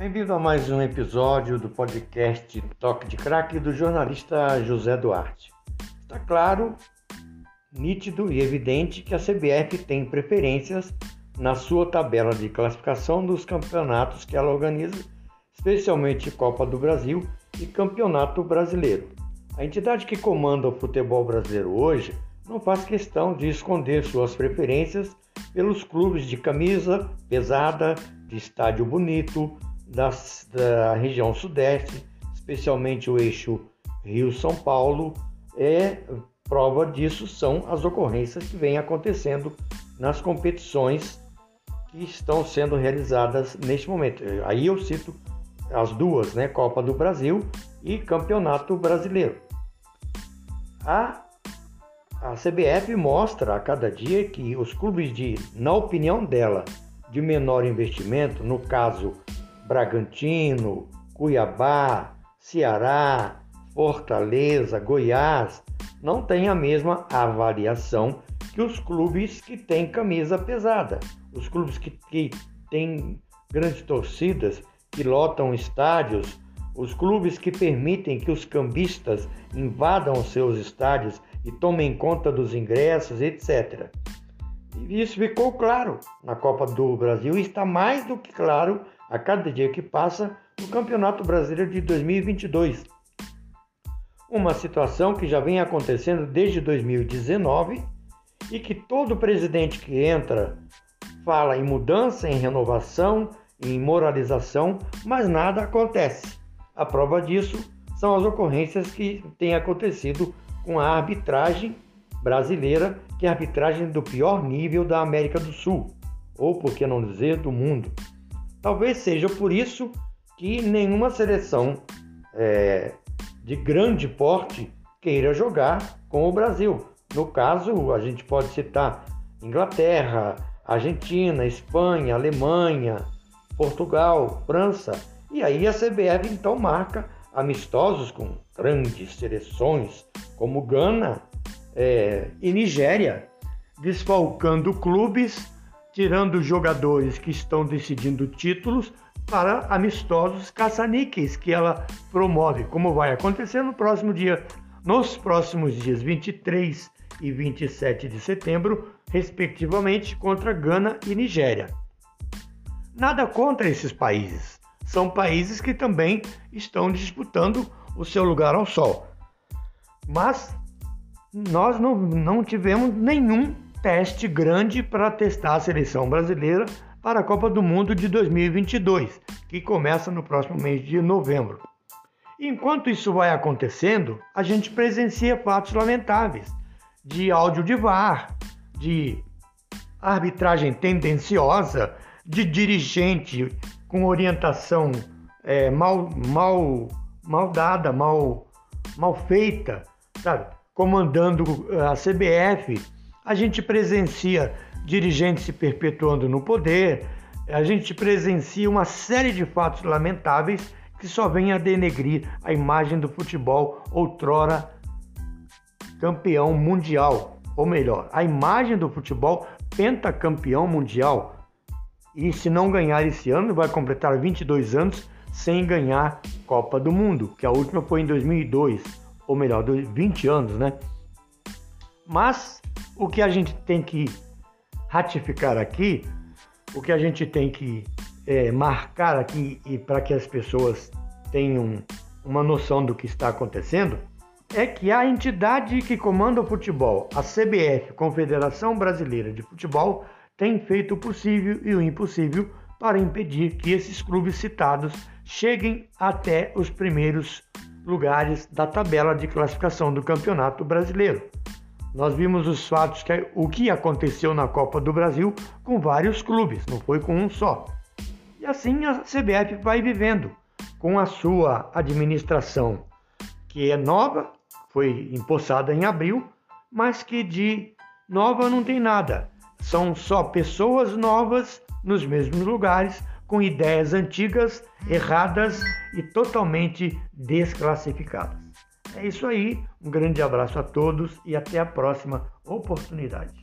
Bem-vindo a mais um episódio do podcast Toque de Crack do jornalista José Duarte. Está claro, nítido e evidente que a CBF tem preferências na sua tabela de classificação dos campeonatos que ela organiza, especialmente Copa do Brasil e Campeonato Brasileiro. A entidade que comanda o futebol brasileiro hoje não faz questão de esconder suas preferências pelos clubes de camisa pesada, de estádio bonito, da região sudeste, especialmente o eixo Rio-São Paulo. É prova disso são as ocorrências que vêm acontecendo nas competições que estão sendo realizadas neste momento. Aí eu cito as duas, né? Copa do Brasil e Campeonato Brasileiro. A a CBF mostra a cada dia que os clubes de, na opinião dela, de menor investimento, no caso Bragantino, Cuiabá, Ceará, Fortaleza, Goiás, não têm a mesma avaliação que os clubes que têm camisa pesada. Os clubes que, que têm grandes torcidas, que lotam estádios, os clubes que permitem que os cambistas invadam os seus estádios e tomem conta dos ingressos, etc. Isso ficou claro na Copa do Brasil e está mais do que claro a cada dia que passa no Campeonato Brasileiro de 2022. Uma situação que já vem acontecendo desde 2019 e que todo presidente que entra fala em mudança, em renovação, em moralização, mas nada acontece. A prova disso são as ocorrências que têm acontecido com a arbitragem brasileira, que é a arbitragem do pior nível da América do Sul, ou por que não dizer do mundo. Talvez seja por isso que nenhuma seleção é, de grande porte queira jogar com o Brasil. No caso, a gente pode citar Inglaterra, Argentina, Espanha, Alemanha, Portugal, França. E aí a CBF então marca amistosos com grandes seleções como Gana é, e Nigéria, desfalcando clubes, tirando jogadores que estão decidindo títulos para amistosos caça-níqueis que ela promove, como vai acontecer no próximo dia, nos próximos dias 23 e 27 de setembro, respectivamente, contra Gana e Nigéria. Nada contra esses países. São países que também estão disputando o seu lugar ao sol. Mas nós não, não tivemos nenhum teste grande para testar a seleção brasileira para a Copa do Mundo de 2022, que começa no próximo mês de novembro. Enquanto isso vai acontecendo, a gente presencia fatos lamentáveis de áudio de VAR, de arbitragem tendenciosa, de dirigente com orientação é, mal, mal, mal dada, mal, mal feita, sabe? Comandando eh, a CBF, a gente presencia dirigentes se perpetuando no poder, a gente presencia uma série de fatos lamentáveis que só vêm a denegrir a imagem do futebol outrora campeão mundial, ou melhor, a imagem do futebol pentacampeão mundial. E se não ganhar esse ano, vai completar 22 anos sem ganhar Copa do Mundo, que a última foi em 2002 ou melhor, 20 anos, né? Mas o que a gente tem que ratificar aqui, o que a gente tem que é, marcar aqui e para que as pessoas tenham uma noção do que está acontecendo, é que a entidade que comanda o futebol, a CBF, Confederação Brasileira de Futebol, tem feito o possível e o impossível para impedir que esses clubes citados cheguem até os primeiros lugares da tabela de classificação do Campeonato Brasileiro. Nós vimos os fatos que o que aconteceu na Copa do Brasil com vários clubes, não foi com um só. E assim a CBF vai vivendo com a sua administração, que é nova, foi empossada em abril, mas que de nova não tem nada. São só pessoas novas nos mesmos lugares, com ideias antigas, erradas e totalmente desclassificadas. É isso aí, um grande abraço a todos e até a próxima oportunidade.